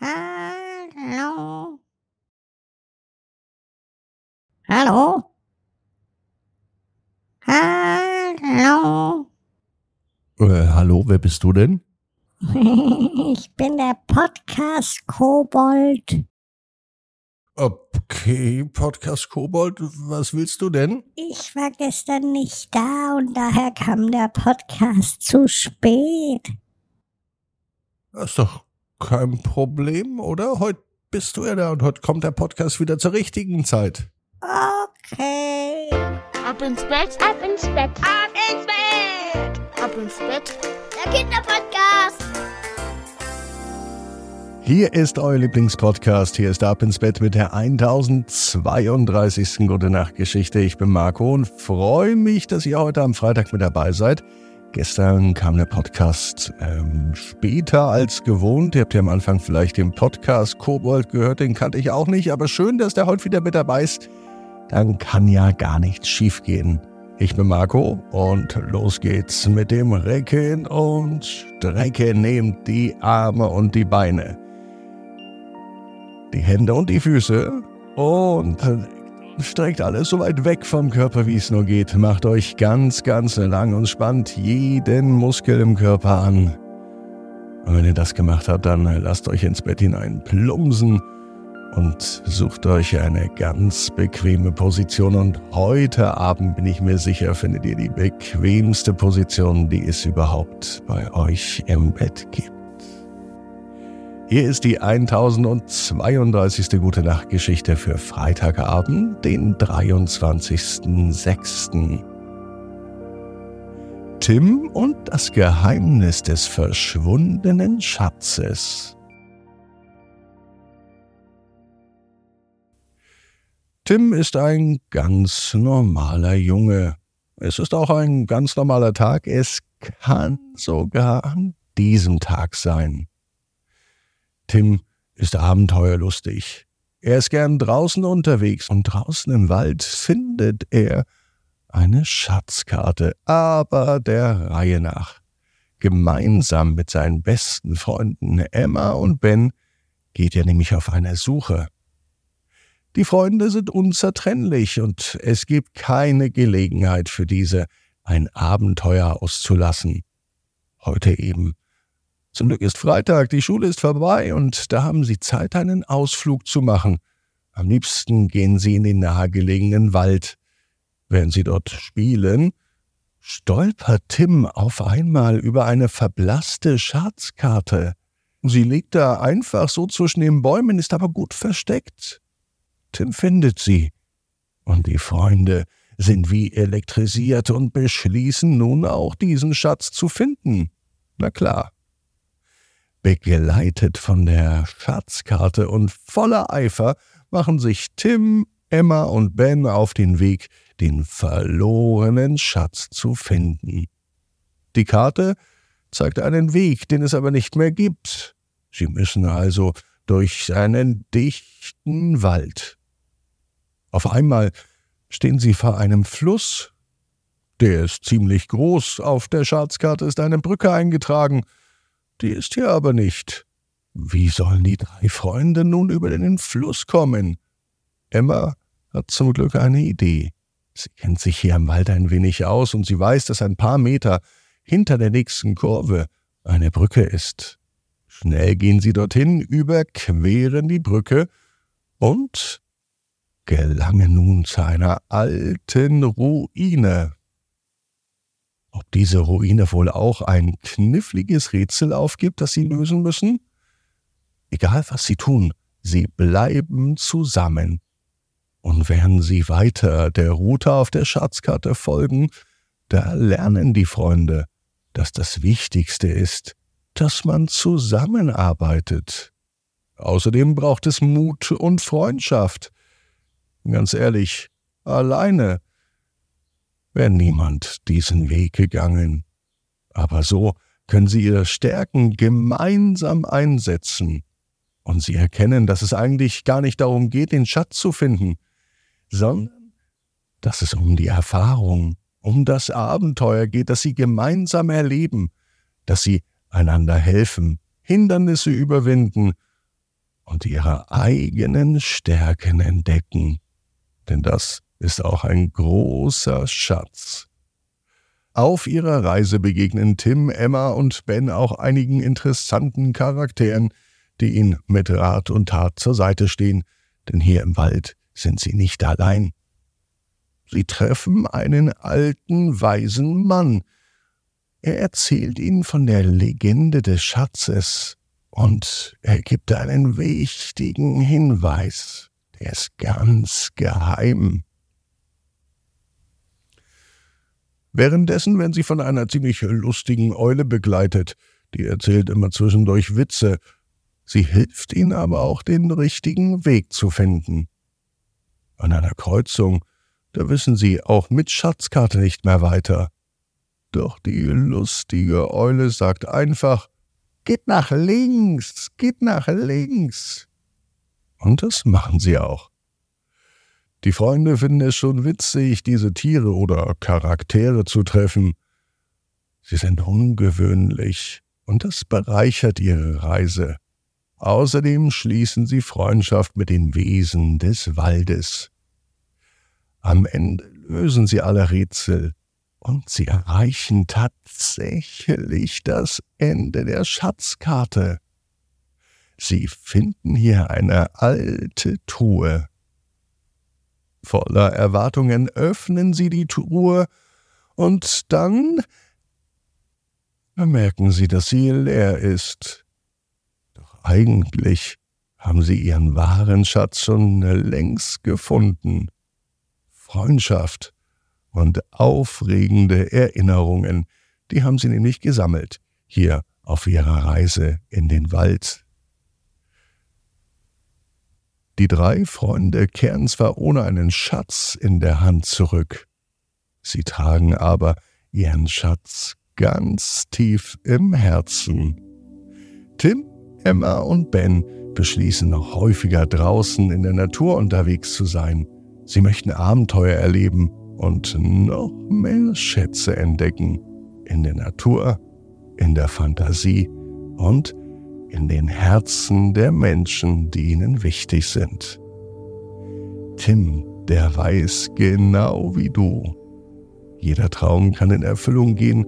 Hallo? Hallo? Hallo? Äh, hallo, wer bist du denn? Ich bin der Podcast Kobold. Okay, Podcast Kobold, was willst du denn? Ich war gestern nicht da und daher kam der Podcast zu spät. Das ist doch kein Problem, oder? Heute bist du ja da und heute kommt der Podcast wieder zur richtigen Zeit. Okay. Ab ins Bett, Ab ins Bett. ab ins Bett, ab ins Bett. Der Kinderpodcast. Hier ist euer Lieblingspodcast. Hier ist Ab ins Bett mit der 1032. Gute Nacht Geschichte. Ich bin Marco und freue mich, dass ihr heute am Freitag mit dabei seid. Gestern kam der Podcast ähm, später als gewohnt. Ihr habt ja am Anfang vielleicht den Podcast Kobold gehört, den kannte ich auch nicht, aber schön, dass der heute wieder mit dabei ist. Dann kann ja gar nichts schiefgehen. Ich bin Marco und los geht's mit dem Recken und Strecken. Nehmt die Arme und die Beine, die Hände und die Füße und streckt alles so weit weg vom Körper, wie es nur geht. Macht euch ganz, ganz lang und spannt jeden Muskel im Körper an. Und wenn ihr das gemacht habt, dann lasst euch ins Bett hinein plumpsen und sucht euch eine ganz bequeme Position. Und heute Abend bin ich mir sicher, findet ihr die bequemste Position, die es überhaupt bei euch im Bett gibt. Hier ist die 1032. Gute Nacht Geschichte für Freitagabend, den 23.06. Tim und das Geheimnis des verschwundenen Schatzes. Tim ist ein ganz normaler Junge. Es ist auch ein ganz normaler Tag. Es kann sogar an diesem Tag sein. Tim ist abenteuerlustig. Er ist gern draußen unterwegs und draußen im Wald findet er eine Schatzkarte, aber der Reihe nach. Gemeinsam mit seinen besten Freunden Emma und Ben geht er nämlich auf eine Suche. Die Freunde sind unzertrennlich und es gibt keine Gelegenheit für diese, ein Abenteuer auszulassen. Heute eben. Zum Glück ist Freitag, die Schule ist vorbei und da haben sie Zeit, einen Ausflug zu machen. Am liebsten gehen sie in den nahegelegenen Wald. Während sie dort spielen, stolpert Tim auf einmal über eine verblasste Schatzkarte. Sie liegt da einfach so zwischen den Bäumen, ist aber gut versteckt. Tim findet sie. Und die Freunde sind wie elektrisiert und beschließen nun auch diesen Schatz zu finden. Na klar. Begleitet von der Schatzkarte und voller Eifer machen sich Tim, Emma und Ben auf den Weg, den verlorenen Schatz zu finden. Die Karte zeigt einen Weg, den es aber nicht mehr gibt. Sie müssen also durch einen dichten Wald. Auf einmal stehen sie vor einem Fluss. Der ist ziemlich groß, auf der Schatzkarte ist eine Brücke eingetragen, die ist hier aber nicht. Wie sollen die drei Freunde nun über den Fluss kommen? Emma hat zum Glück eine Idee. Sie kennt sich hier im Wald ein wenig aus und sie weiß, dass ein paar Meter hinter der nächsten Kurve eine Brücke ist. Schnell gehen sie dorthin, überqueren die Brücke und gelangen nun zu einer alten Ruine. Ob diese Ruine wohl auch ein kniffliges Rätsel aufgibt, das sie lösen müssen? Egal was sie tun, sie bleiben zusammen. Und während sie weiter der Route auf der Schatzkarte folgen, da lernen die Freunde, dass das Wichtigste ist, dass man zusammenarbeitet. Außerdem braucht es Mut und Freundschaft. Ganz ehrlich, alleine wäre niemand diesen Weg gegangen. Aber so können sie ihre Stärken gemeinsam einsetzen. Und sie erkennen, dass es eigentlich gar nicht darum geht, den Schatz zu finden, sondern dass es um die Erfahrung, um das Abenteuer geht, das sie gemeinsam erleben, dass sie einander helfen, Hindernisse überwinden und ihre eigenen Stärken entdecken. Denn das ist auch ein großer Schatz. Auf ihrer Reise begegnen Tim, Emma und Ben auch einigen interessanten Charakteren, die ihnen mit Rat und Tat zur Seite stehen, denn hier im Wald sind sie nicht allein. Sie treffen einen alten, weisen Mann. Er erzählt ihnen von der Legende des Schatzes und er gibt einen wichtigen Hinweis. Der ist ganz geheim. Währenddessen werden sie von einer ziemlich lustigen Eule begleitet, die erzählt immer zwischendurch Witze. Sie hilft ihnen aber auch, den richtigen Weg zu finden. An einer Kreuzung, da wissen sie auch mit Schatzkarte nicht mehr weiter. Doch die lustige Eule sagt einfach, Geht nach links, geht nach links. Und das machen sie auch. Die Freunde finden es schon witzig, diese Tiere oder Charaktere zu treffen. Sie sind ungewöhnlich und das bereichert ihre Reise. Außerdem schließen sie Freundschaft mit den Wesen des Waldes. Am Ende lösen sie alle Rätsel und sie erreichen tatsächlich das Ende der Schatzkarte. Sie finden hier eine alte Truhe. Voller Erwartungen öffnen sie die Truhe und dann bemerken sie, dass sie leer ist. Doch eigentlich haben sie ihren wahren Schatz schon längst gefunden. Freundschaft und aufregende Erinnerungen, die haben sie nämlich gesammelt, hier auf ihrer Reise in den Wald. Die drei Freunde kehren zwar ohne einen Schatz in der Hand zurück, sie tragen aber ihren Schatz ganz tief im Herzen. Tim, Emma und Ben beschließen noch häufiger draußen in der Natur unterwegs zu sein. Sie möchten Abenteuer erleben und noch mehr Schätze entdecken in der Natur, in der Fantasie und in den Herzen der Menschen, die ihnen wichtig sind. Tim, der weiß genau wie du. Jeder Traum kann in Erfüllung gehen,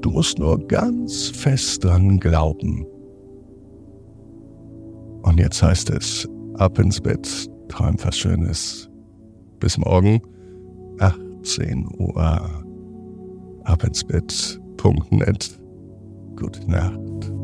du musst nur ganz fest dran glauben. Und jetzt heißt es, ab ins Bett, träum was Schönes. Bis morgen, 18 Uhr. Ab ins Bett.net. Gute Nacht.